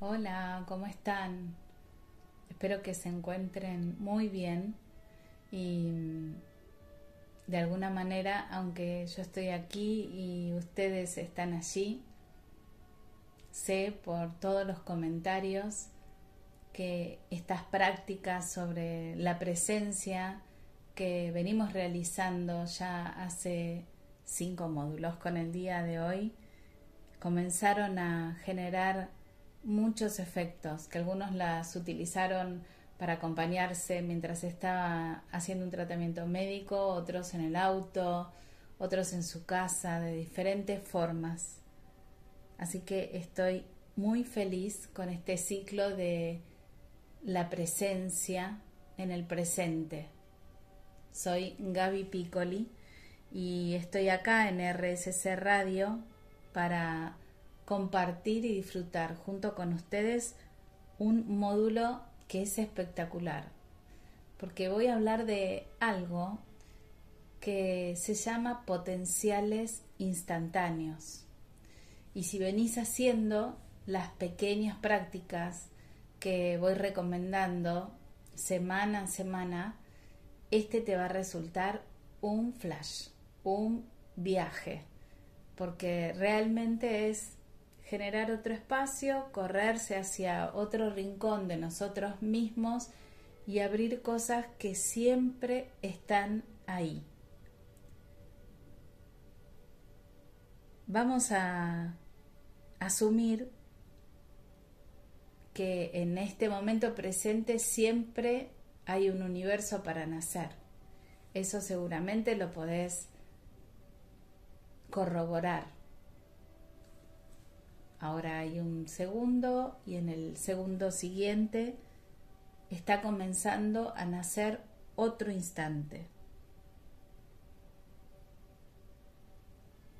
Hola, ¿cómo están? Espero que se encuentren muy bien y mm, de alguna manera, aunque yo estoy aquí y ustedes están allí, sé por todos los comentarios que estas prácticas sobre la presencia que venimos realizando ya hace cinco módulos con el día de hoy comenzaron a generar muchos efectos, que algunos las utilizaron para acompañarse mientras estaba haciendo un tratamiento médico, otros en el auto, otros en su casa, de diferentes formas. Así que estoy muy feliz con este ciclo de la presencia en el presente. Soy Gaby Piccoli y estoy acá en RSC Radio para compartir y disfrutar junto con ustedes un módulo que es espectacular, porque voy a hablar de algo que se llama potenciales instantáneos. Y si venís haciendo las pequeñas prácticas que voy recomendando semana a semana, este te va a resultar un flash, un viaje, porque realmente es generar otro espacio, correrse hacia otro rincón de nosotros mismos y abrir cosas que siempre están ahí. Vamos a asumir que en este momento presente siempre hay un universo para nacer. Eso seguramente lo podés corroborar Ahora hay un segundo y en el segundo siguiente está comenzando a nacer otro instante.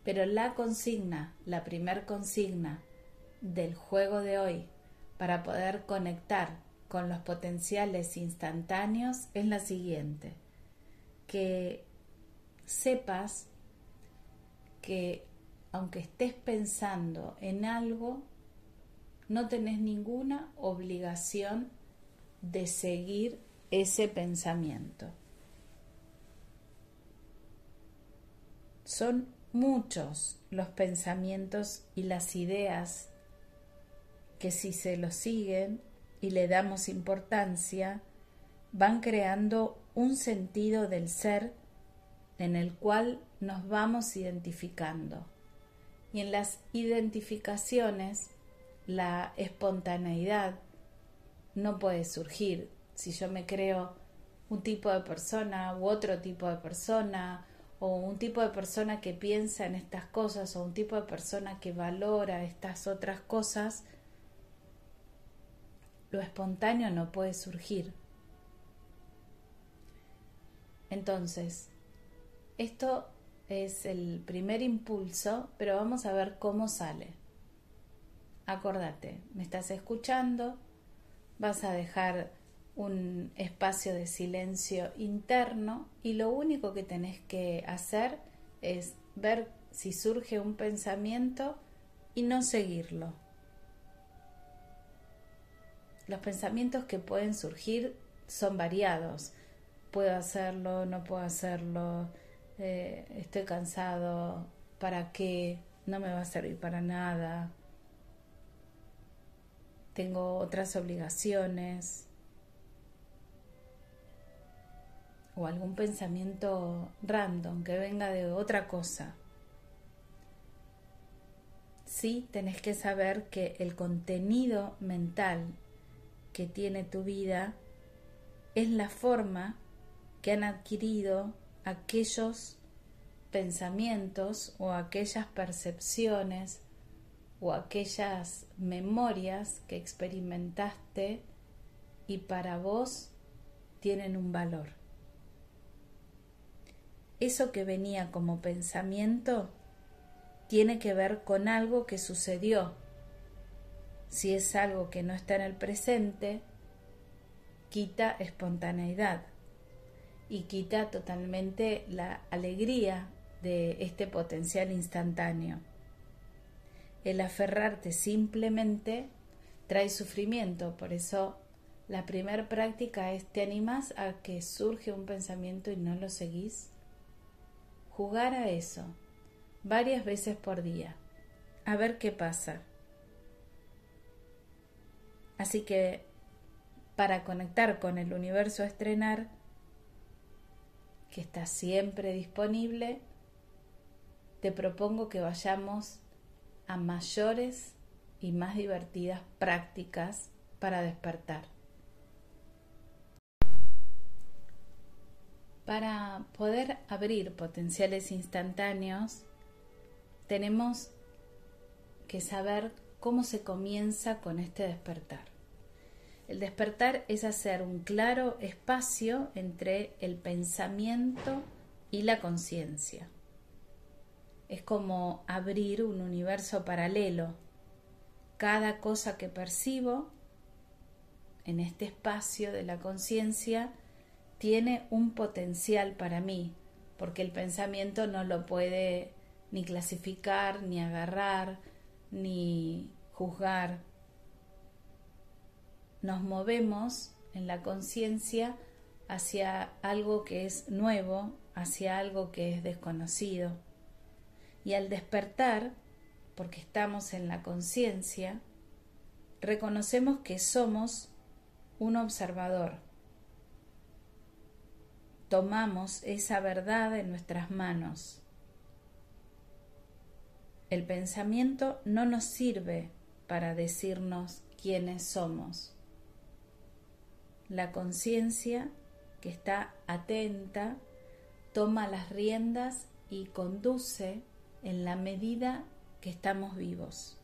Pero la consigna, la primer consigna del juego de hoy para poder conectar con los potenciales instantáneos es la siguiente, que sepas que aunque estés pensando en algo, no tenés ninguna obligación de seguir ese pensamiento. Son muchos los pensamientos y las ideas que si se los siguen y le damos importancia, van creando un sentido del ser en el cual nos vamos identificando. Y en las identificaciones, la espontaneidad no puede surgir. Si yo me creo un tipo de persona u otro tipo de persona, o un tipo de persona que piensa en estas cosas, o un tipo de persona que valora estas otras cosas, lo espontáneo no puede surgir. Entonces, esto es el primer impulso, pero vamos a ver cómo sale. Acordate, me estás escuchando, vas a dejar un espacio de silencio interno y lo único que tenés que hacer es ver si surge un pensamiento y no seguirlo. Los pensamientos que pueden surgir son variados. Puedo hacerlo, no puedo hacerlo, eh, estoy cansado, ¿para qué? No me va a servir para nada. Tengo otras obligaciones. O algún pensamiento random que venga de otra cosa. Sí, tenés que saber que el contenido mental que tiene tu vida es la forma que han adquirido aquellos pensamientos o aquellas percepciones o aquellas memorias que experimentaste y para vos tienen un valor. Eso que venía como pensamiento tiene que ver con algo que sucedió. Si es algo que no está en el presente, quita espontaneidad y quita totalmente la alegría de este potencial instantáneo. El aferrarte simplemente trae sufrimiento, por eso la primera práctica es, ¿te animas a que surge un pensamiento y no lo seguís? Jugar a eso varias veces por día, a ver qué pasa. Así que para conectar con el universo a estrenar, está siempre disponible, te propongo que vayamos a mayores y más divertidas prácticas para despertar. Para poder abrir potenciales instantáneos, tenemos que saber cómo se comienza con este despertar. El despertar es hacer un claro espacio entre el pensamiento y la conciencia. Es como abrir un universo paralelo. Cada cosa que percibo en este espacio de la conciencia tiene un potencial para mí, porque el pensamiento no lo puede ni clasificar, ni agarrar, ni juzgar. Nos movemos en la conciencia hacia algo que es nuevo, hacia algo que es desconocido. Y al despertar, porque estamos en la conciencia, reconocemos que somos un observador. Tomamos esa verdad en nuestras manos el pensamiento no nos sirve para decirnos quiénes somos. La conciencia que está atenta toma las riendas y conduce en la medida que estamos vivos.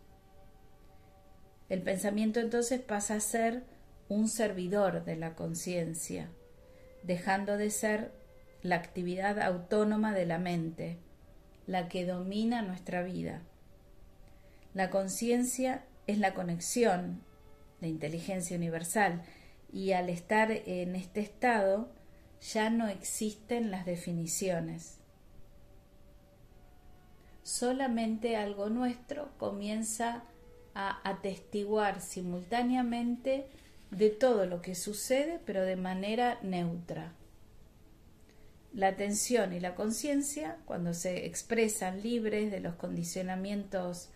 El pensamiento entonces pasa a ser un servidor de la conciencia, dejando de ser la actividad autónoma de la mente, la que domina nuestra vida. La conciencia es la conexión, de inteligencia universal, y al estar en este estado ya no existen las definiciones. Solamente algo nuestro comienza a atestiguar simultáneamente de todo lo que sucede, pero de manera neutra. La atención y la conciencia, cuando se expresan libres de los condicionamientos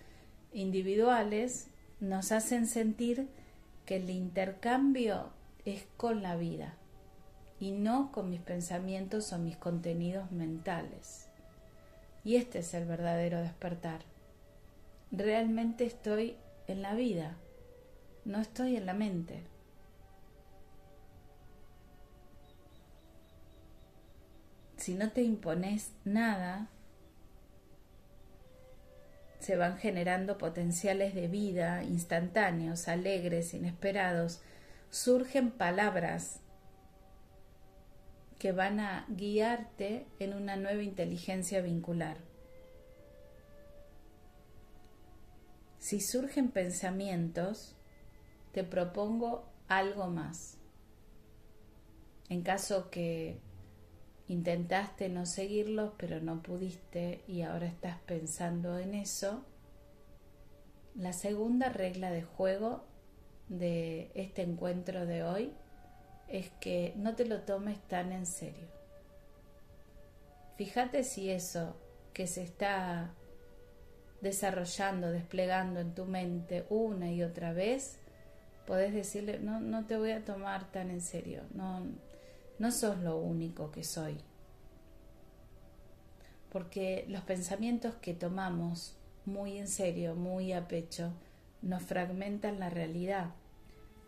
individuales, nos hacen sentir que el intercambio es con la vida y no con mis pensamientos o mis contenidos mentales. Y este es el verdadero despertar. Realmente estoy en la vida, no estoy en la mente. si no te impones nada, se van generando potenciales de vida instantáneos, alegres, inesperados. Surgen palabras que van a guiarte en una nueva inteligencia vincular. Si surgen pensamientos, te propongo algo más. En caso que intentaste no seguirlos, pero no pudiste y ahora estás pensando en eso. La segunda regla de juego de este encuentro de hoy es que no te lo tomes tan en serio. Fíjate si eso que se está desarrollando, desplegando en tu mente una y otra vez, podés decirle, no, no te voy a tomar tan en serio, no, no sos lo único que soy. Porque los pensamientos que tomamos muy en serio, muy a pecho, nos fragmentan la realidad,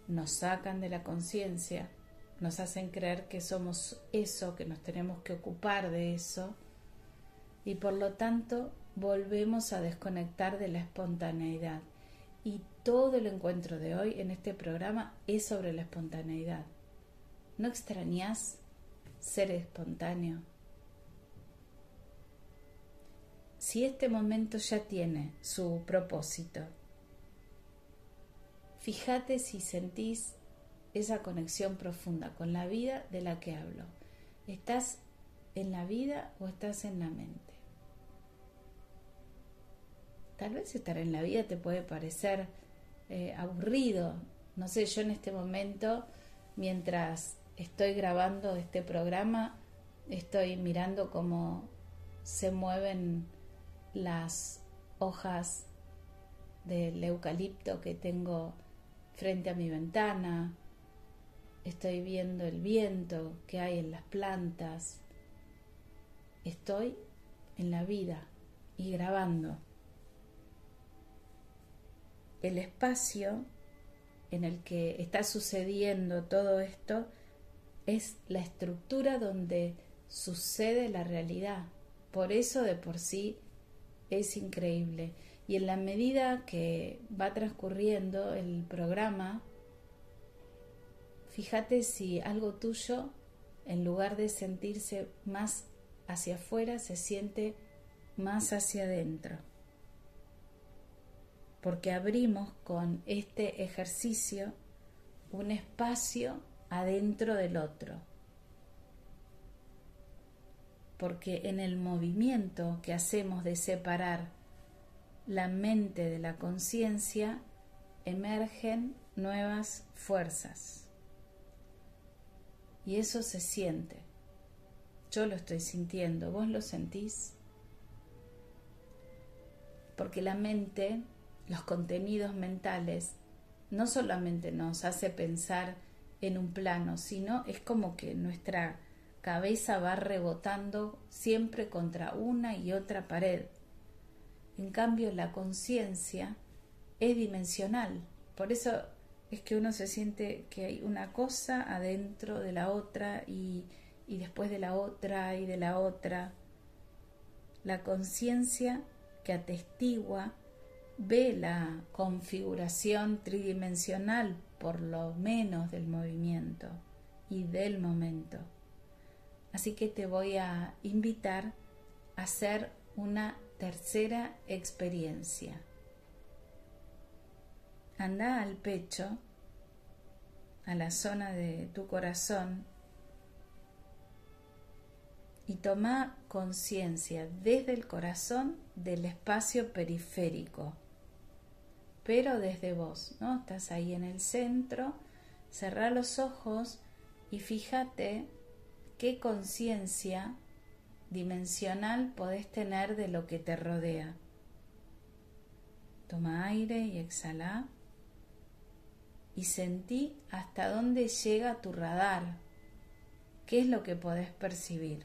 nos sacan de la conciencia, nos hacen creer que somos eso, que nos tenemos que ocupar de eso, y por lo tanto volvemos a desconectar de la espontaneidad. Y todo el encuentro de hoy en este programa es sobre la espontaneidad. ¿No extrañas ser espontáneo? Si este momento ya tiene su propósito, fíjate si sentís esa conexión profunda con la vida de la que hablo. ¿Estás en la vida o estás en la mente? Tal vez estar en la vida te puede parecer eh, aburrido. No sé, yo en este momento, mientras estoy grabando este programa, estoy mirando cómo se mueven las hojas del eucalipto que tengo frente a mi ventana, estoy viendo el viento que hay en las plantas, estoy en la vida y grabando. El espacio en el que está sucediendo todo esto es la estructura donde sucede la realidad. Por eso de por sí es increíble. Y en la medida que va transcurriendo el programa, fíjate si algo tuyo, en lugar de sentirse más hacia afuera, se siente más hacia adentro. Porque abrimos con este ejercicio un espacio adentro del otro. Porque en el movimiento que hacemos de separar la mente de la conciencia, emergen nuevas fuerzas. Y eso se siente. Yo lo estoy sintiendo, vos lo sentís. Porque la mente, los contenidos mentales, no solamente nos hace pensar en un plano, sino es como que nuestra cabeza va rebotando siempre contra una y otra pared. En cambio, la conciencia es dimensional. Por eso es que uno se siente que hay una cosa adentro de la otra y, y después de la otra y de la otra. La conciencia que atestigua ve la configuración tridimensional por lo menos del movimiento y del momento. Así que te voy a invitar a hacer una tercera experiencia. Anda al pecho, a la zona de tu corazón y toma conciencia desde el corazón del espacio periférico pero desde vos, ¿no? Estás ahí en el centro, cerrá los ojos y fíjate qué conciencia dimensional podés tener de lo que te rodea. Toma aire y exhala y sentí hasta dónde llega tu radar, qué es lo que podés percibir.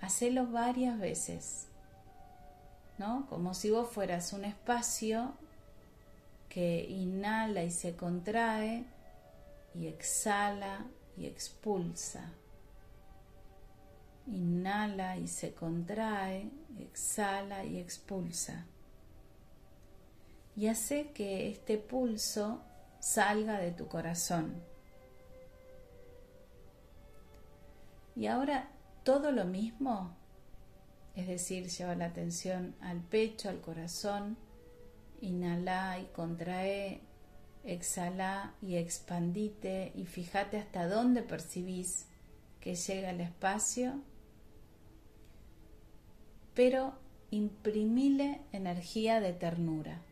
Hacelo varias veces. Como si vos fueras un espacio que inhala y se contrae y exhala y expulsa. Inhala y se contrae, exhala y expulsa. Y hace que este pulso salga de tu corazón. Y ahora todo lo mismo es decir, lleva la atención al pecho, al corazón, inhala y contrae, exhala y expandite y fíjate hasta dónde percibís que llega el espacio, pero imprimile energía de ternura.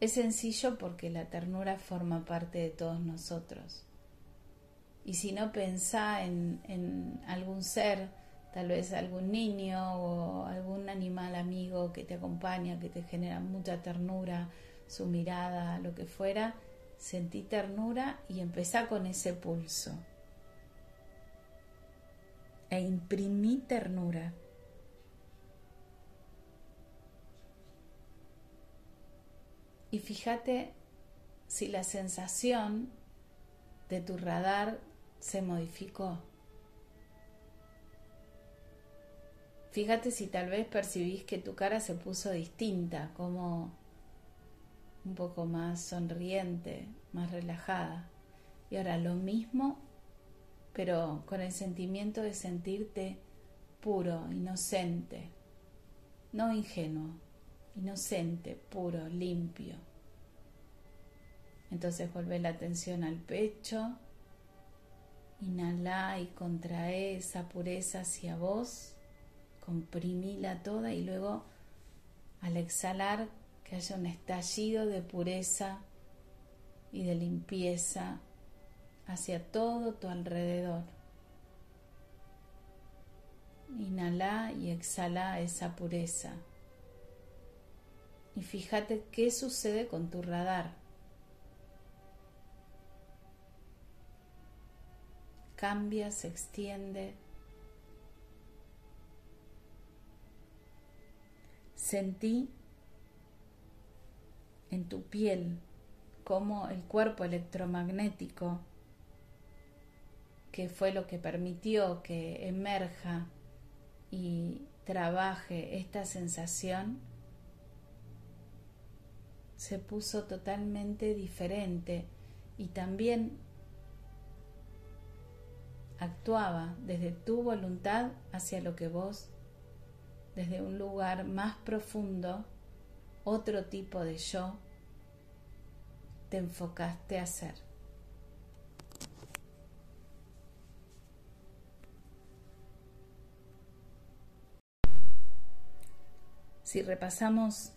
Es sencillo porque la ternura forma parte de todos nosotros. Y si no pensá en, en algún ser, tal vez algún niño o algún animal amigo que te acompaña, que te genera mucha ternura, su mirada, lo que fuera, sentí ternura y empezá con ese pulso. E imprimí ternura. Y fíjate si la sensación de tu radar se modificó. Fíjate si tal vez percibís que tu cara se puso distinta, como un poco más sonriente, más relajada. Y ahora lo mismo, pero con el sentimiento de sentirte puro, inocente, no ingenuo, inocente, puro, limpio. Entonces vuelve la atención al pecho, inhala y contrae esa pureza hacia vos comprimíla toda y luego al exhalar que haya un estallido de pureza y de limpieza hacia todo tu alrededor. Inhala y exhala esa pureza. Y fíjate qué sucede con tu radar. Cambia, se extiende. Sentí en tu piel como el cuerpo electromagnético, que fue lo que permitió que emerja y trabaje esta sensación, se puso totalmente diferente y también actuaba desde tu voluntad hacia lo que vos, desde un lugar más profundo, otro tipo de yo, te enfocaste a hacer. Si repasamos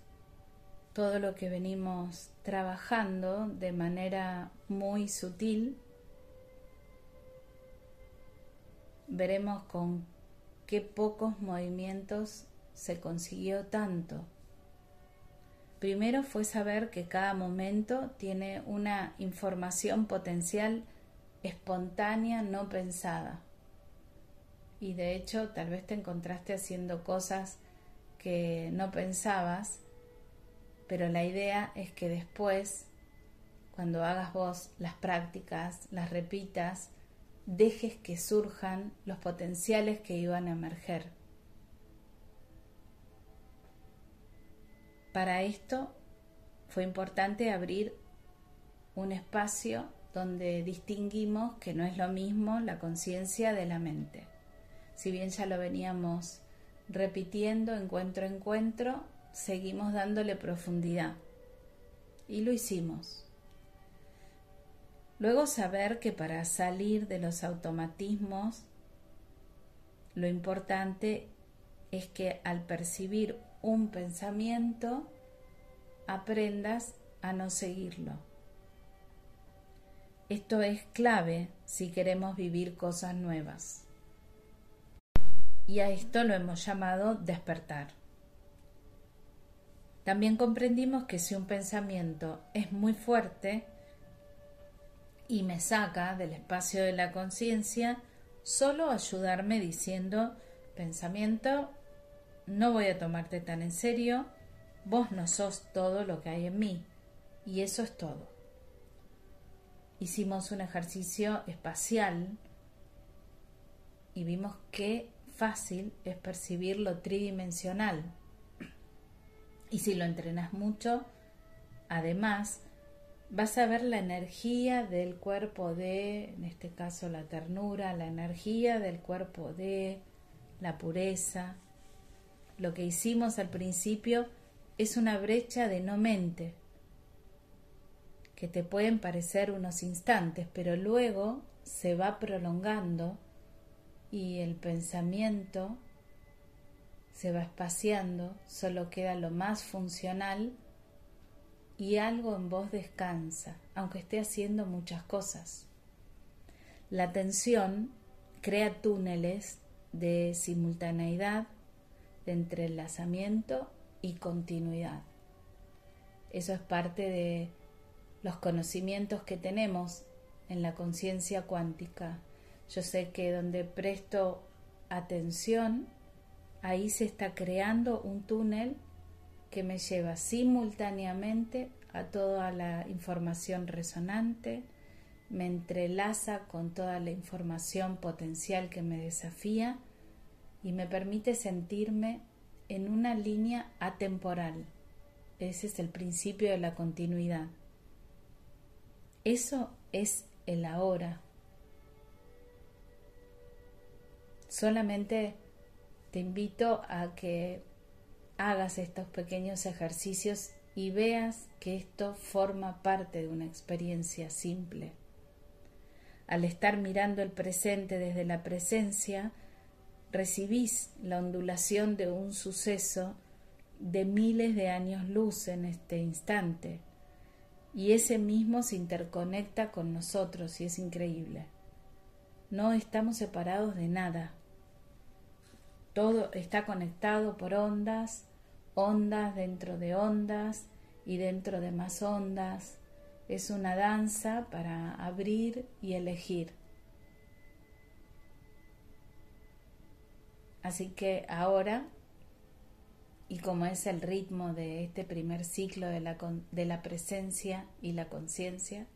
todo lo que venimos trabajando de manera muy sutil, veremos con qué pocos movimientos se consiguió tanto. Primero fue saber que cada momento tiene una información potencial espontánea, no pensada. Y de hecho tal vez te encontraste haciendo cosas que no pensabas, pero la idea es que después, cuando hagas vos las prácticas, las repitas, dejes que surjan los potenciales que iban a emerger. Para esto fue importante abrir un espacio donde distinguimos que no es lo mismo la conciencia de la mente. Si bien ya lo veníamos repitiendo encuentro a encuentro, seguimos dándole profundidad. Y lo hicimos. Luego saber que para salir de los automatismos, lo importante es que al percibir un pensamiento, aprendas a no seguirlo. Esto es clave si queremos vivir cosas nuevas y a esto lo hemos llamado despertar. También comprendimos que si un pensamiento es muy fuerte y me saca del espacio de la conciencia, solo ayudarme diciendo, pensamiento, no voy a tomarte tan en serio, vos no sos todo lo que hay en mí, y eso es todo. Hicimos un ejercicio espacial y vimos que fácil es percibir lo tridimensional. Y si lo entrenas mucho, además, vas a ver la energía del cuerpo de, en este caso la ternura, la energía del cuerpo de, la pureza. Lo que hicimos al principio es una brecha de no mente, que te pueden parecer unos instantes, pero luego se va prolongando y el pensamiento se va espaciando, solo queda lo más funcional y algo en vos descansa, aunque esté haciendo muchas cosas. La tensión crea túneles de simultaneidad, de entrelazamiento y continuidad. Eso es parte de los conocimientos que tenemos en la conciencia cuántica yo sé que donde presto atención, ahí se está creando un túnel que me lleva simultáneamente a toda la información resonante, me entrelaza con toda la información potencial que me desafía y me permite sentirme en una línea atemporal. Ese es el principio de la continuidad. Eso es el ahora, Solamente te invito a que hagas estos pequeños ejercicios y veas que esto forma parte de una experiencia simple. Al estar mirando el presente desde la presencia, recibís la ondulación de un suceso de miles de años luz en este instante y ese mismo se interconecta con nosotros y es increíble. No estamos separados de nada. Todo está conectado por ondas, ondas dentro de ondas y dentro de más ondas. Es una danza para abrir y elegir. Así que ahora, y como es el ritmo de este primer ciclo de la, de la presencia y la conciencia,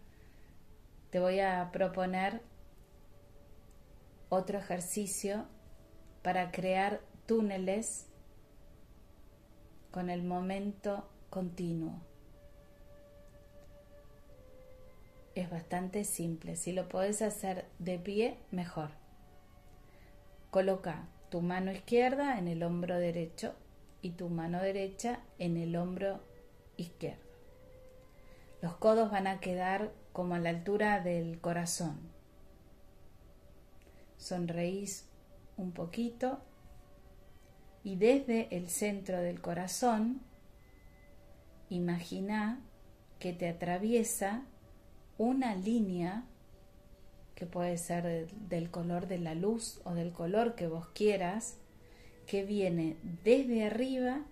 te voy a proponer otro ejercicio para crear túneles con el momento continuo. Es bastante simple, si lo podés hacer de pie, mejor. Coloca tu mano izquierda en el hombro derecho y tu mano derecha en el hombro izquierdo. Los codos van a quedar como a la altura del corazón. Sonreís un poquito y desde el centro del corazón imagina que te atraviesa una línea que puede ser del color de la luz o del color que vos quieras, que viene desde arriba,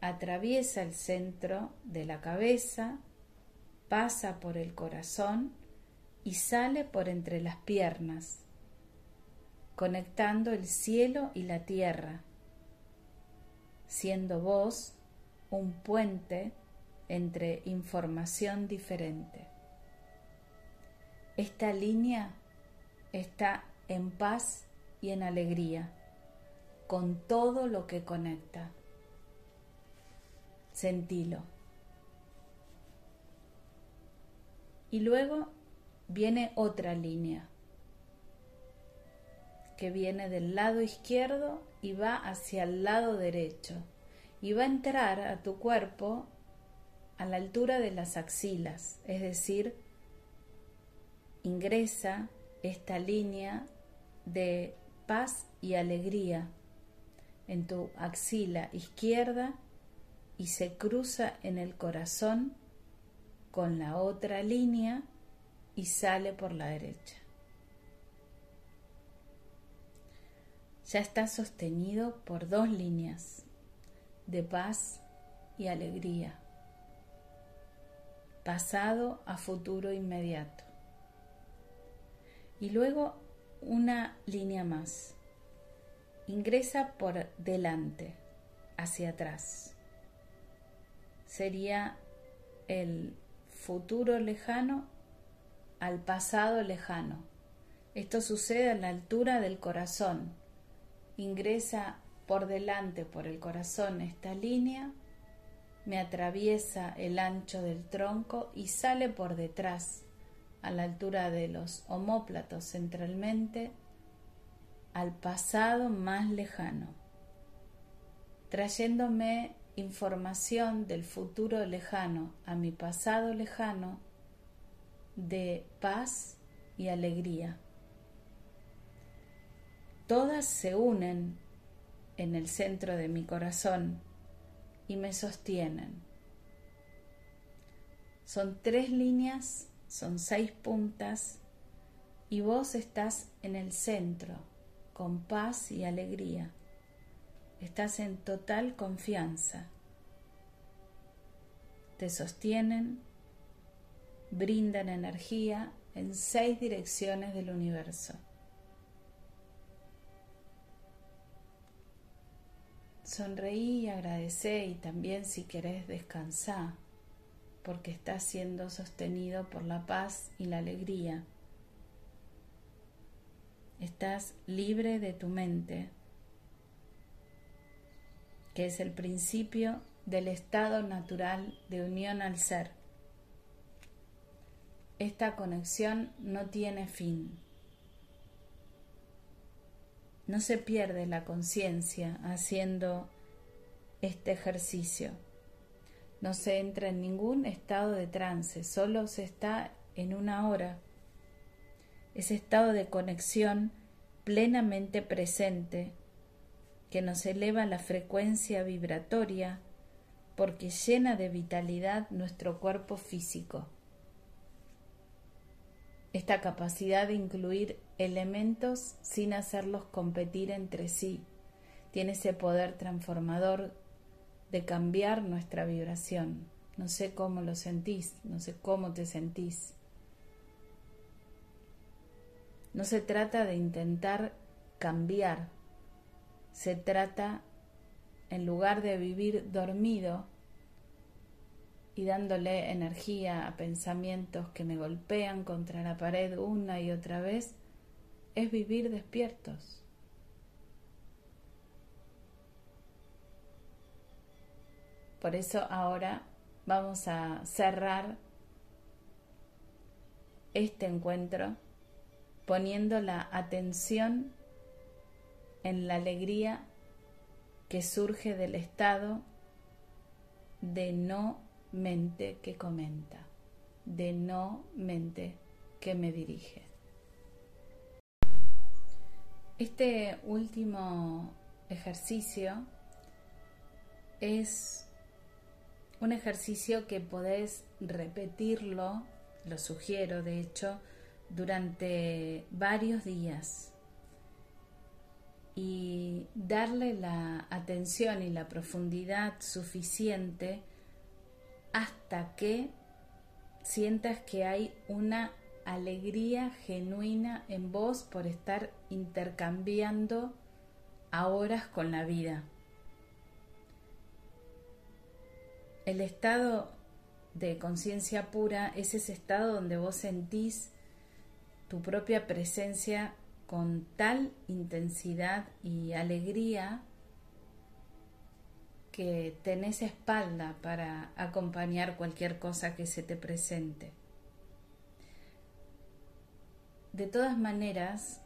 atraviesa el centro de la cabeza, pasa por el corazón y sale por entre las piernas, conectando el cielo y la tierra siendo vos un puente entre información diferente. Esta línea está en paz y en alegría con todo lo que conecta. Sentilo. Y luego viene otra línea que viene del lado izquierdo y va hacia el lado derecho y va a entrar a tu cuerpo a la altura de las axilas, es decir, ingresa esta línea de paz y alegría en tu axila izquierda y se cruza en el corazón con la otra línea y sale por la derecha. Ya está sostenido por dos líneas de paz y alegría, pasado a futuro inmediato. Y luego una línea más. Ingresa por delante, hacia atrás. Sería el futuro lejano al pasado lejano. Esto sucede a la altura del corazón, ingresa por delante por el corazón esta línea, me atraviesa el ancho del tronco y sale por detrás, a la altura de los homóplatos centralmente, al pasado más lejano, trayéndome información del futuro lejano a mi pasado lejano de paz y alegría todas se unen en el centro de mi corazón y me sostienen. Son tres líneas, son seis puntas y vos estás en el centro con paz y alegría. Estás en total confianza. Te sostienen, brindan energía en seis direcciones del universo. Sonreí y agradecé y también si querés descansar, porque estás siendo sostenido por la paz y la alegría. Estás libre de tu mente, que es el principio del estado natural de unión al ser. Esta conexión no tiene fin. No se pierde la conciencia haciendo este ejercicio. No se entra en ningún estado de trance, solo se está en una hora. Ese estado de conexión plenamente presente que nos eleva la frecuencia vibratoria porque llena de vitalidad nuestro cuerpo físico. Esta capacidad de incluir elementos sin hacerlos competir entre sí tiene ese poder transformador de cambiar nuestra vibración. No sé cómo lo sentís, no sé cómo te sentís. No se trata de intentar cambiar, se trata, en lugar de vivir dormido y dándole energía a pensamientos que me golpean contra la pared una y otra vez, es vivir despiertos. Por eso ahora vamos a cerrar este encuentro poniendo la atención en la alegría que surge del estado de no mente que comenta, de no mente que me dirige. Este último ejercicio es un ejercicio que podés repetirlo, lo sugiero de hecho, durante varios días y darle la atención y la profundidad suficiente hasta que sientas que hay una alegría genuina en vos por estar intercambiando horas con la vida. El estado de conciencia pura es ese estado donde vos sentís tu propia presencia con tal intensidad y alegría que tenés espalda para acompañar cualquier cosa que se te presente. De todas maneras,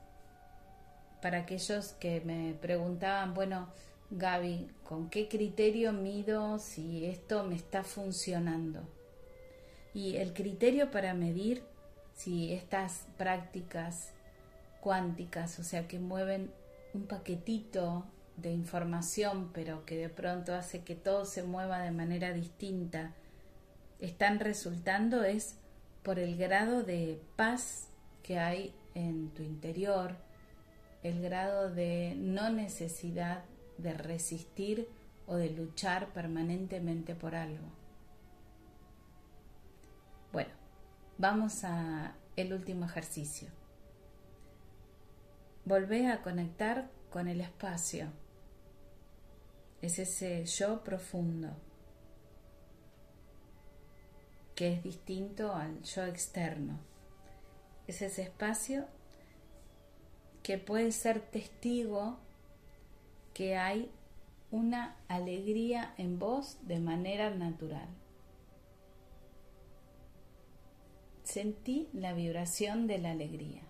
para aquellos que me preguntaban, bueno, Gaby, ¿con qué criterio mido si esto me está funcionando? Y el criterio para medir si estas prácticas cuánticas, o sea, que mueven un paquetito de información, pero que de pronto hace que todo se mueva de manera distinta, están resultando es por el grado de paz que hay en tu interior, el grado de no necesidad de resistir o de luchar permanentemente por algo. Bueno, vamos a el último ejercicio. Volvé a conectar con el espacio. Es ese yo profundo que es distinto al yo externo. Es ese espacio que puede ser testigo que hay una alegría en vos de manera natural. Sentí la vibración de la alegría.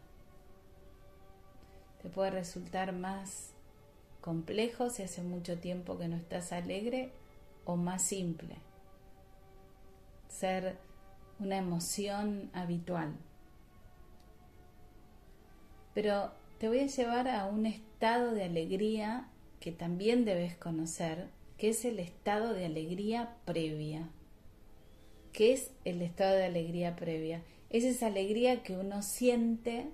Te puede resultar más si hace mucho tiempo que no estás alegre o más simple. Ser una emoción habitual. Pero te voy a llevar a un estado de alegría que también debes conocer, que es el estado de alegría previa. ¿Qué es el estado de alegría previa? Es esa alegría que uno siente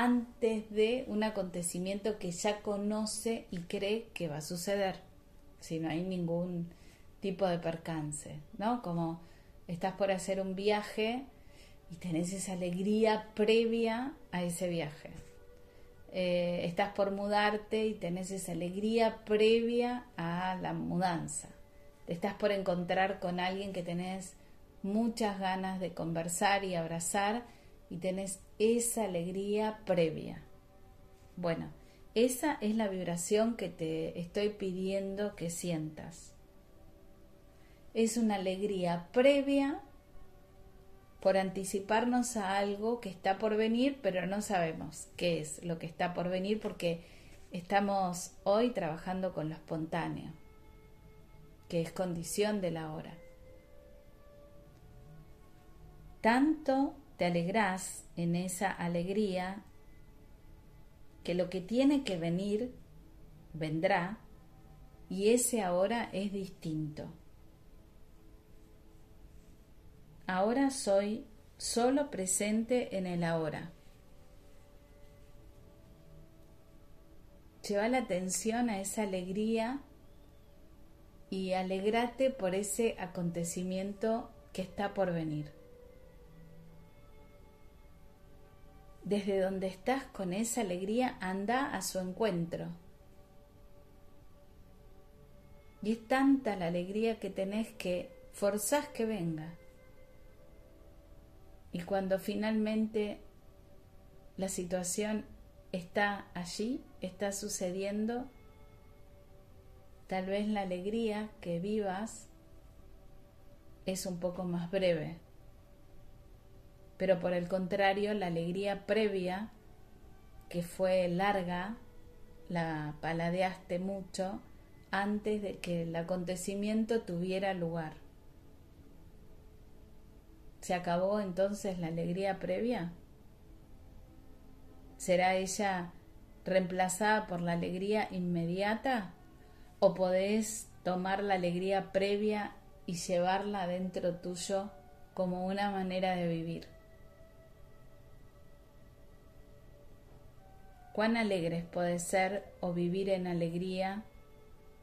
antes de un acontecimiento que ya conoce y cree que va a suceder, si no hay ningún tipo de percance, ¿no? Como estás por hacer un viaje y tenés esa alegría previa a ese viaje. Eh, estás por mudarte y tenés esa alegría previa a la mudanza. Estás por encontrar con alguien que tenés muchas ganas de conversar y abrazar y tenés esa alegría previa. Bueno, esa es la vibración que te estoy pidiendo que sientas. Es una alegría previa por anticiparnos a algo que está por venir, pero no sabemos qué es lo que está por venir porque estamos hoy trabajando con lo espontáneo, que es condición de la hora. Tanto te alegrás en esa alegría que lo que tiene que venir vendrá y ese ahora es distinto. ahora soy solo presente en el ahora. Lleva la atención a esa alegría y alegrate por ese acontecimiento que está por venir. Desde donde estás con esa alegría, anda a su encuentro. Y es tanta la alegría que tenés que forzás que venga. Y cuando finalmente la situación está allí, está sucediendo, tal vez la alegría que vivas es un poco más breve. Pero por el contrario, la alegría previa, que fue larga, la paladeaste mucho antes de que el acontecimiento tuviera lugar. ¿Se acabó entonces la alegría previa? ¿Será ella reemplazada por la alegría inmediata? ¿O podés tomar la alegría previa y llevarla dentro tuyo como una manera de vivir? ¿Cuán alegres podés ser o vivir en alegría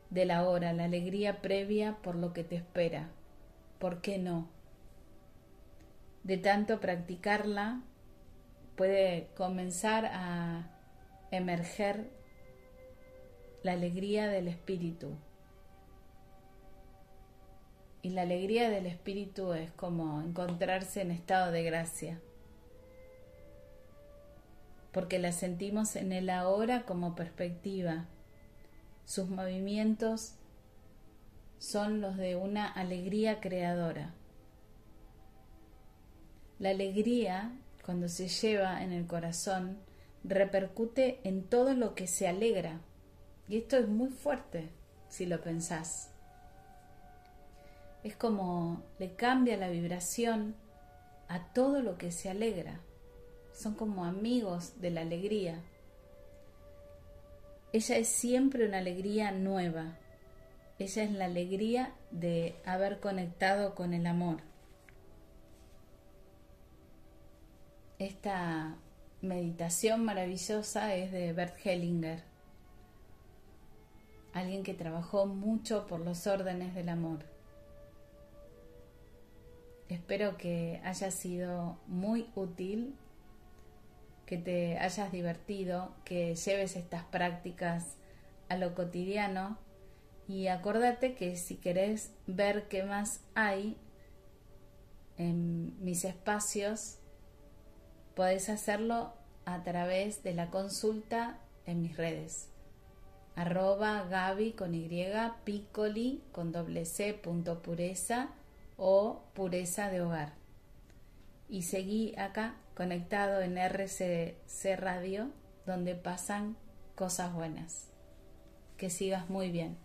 de la hora, la alegría previa por lo que te espera? ¿Por qué no? de tanto practicarla, puede comenzar a emerger la alegría del espíritu. Y la alegría del espíritu es como encontrarse en estado de gracia, porque la sentimos en el ahora como perspectiva. Sus movimientos son los de una alegría creadora. La alegría, cuando se lleva en el corazón, repercute en todo lo que se alegra. Y esto es muy fuerte si lo pensás. Es como le cambia la vibración a todo lo que se alegra. Son como amigos de la alegría. Ella es siempre una alegría nueva. Ella es la alegría de haber conectado con el amor. Esta meditación maravillosa es de Bert Hellinger, alguien que trabajó mucho por los órdenes del amor. Espero que haya sido muy útil, que te hayas divertido, que lleves estas prácticas a lo cotidiano y acordate que si querés ver qué más hay en mis espacios, Podés hacerlo a través de la consulta en mis redes. Arroba Gaby con Y, Piccoli con doble C punto pureza o pureza de hogar. Y seguí acá conectado en RCC Radio donde pasan cosas buenas. Que sigas muy bien.